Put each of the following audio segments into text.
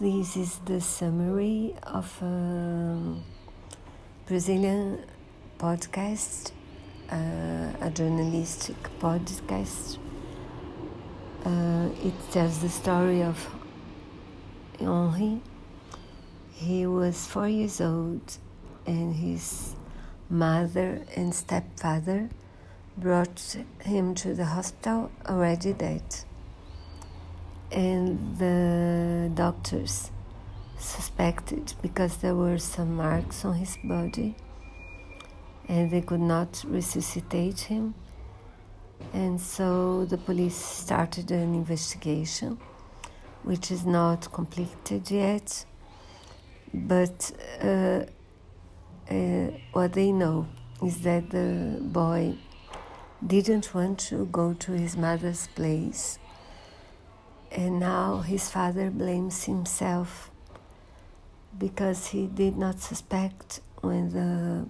This is the summary of a Brazilian podcast, uh, a journalistic podcast. Uh, it tells the story of Henry. He was four years old, and his mother and stepfather brought him to the hospital already dead and the doctors suspected because there were some marks on his body and they could not resuscitate him. And so the police started an investigation, which is not completed yet. But uh, uh, what they know is that the boy didn't want to go to his mother's place and now his father blames himself because he did not suspect when the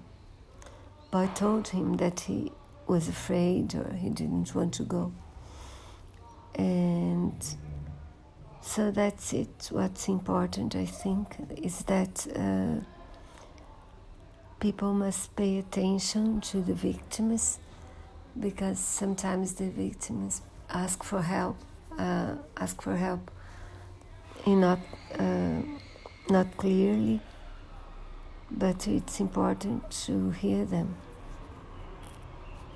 boy told him that he was afraid or he didn't want to go. And so that's it. What's important, I think, is that uh, people must pay attention to the victims because sometimes the victims ask for help uh, ask for help in not uh, not clearly, but it's important to hear them.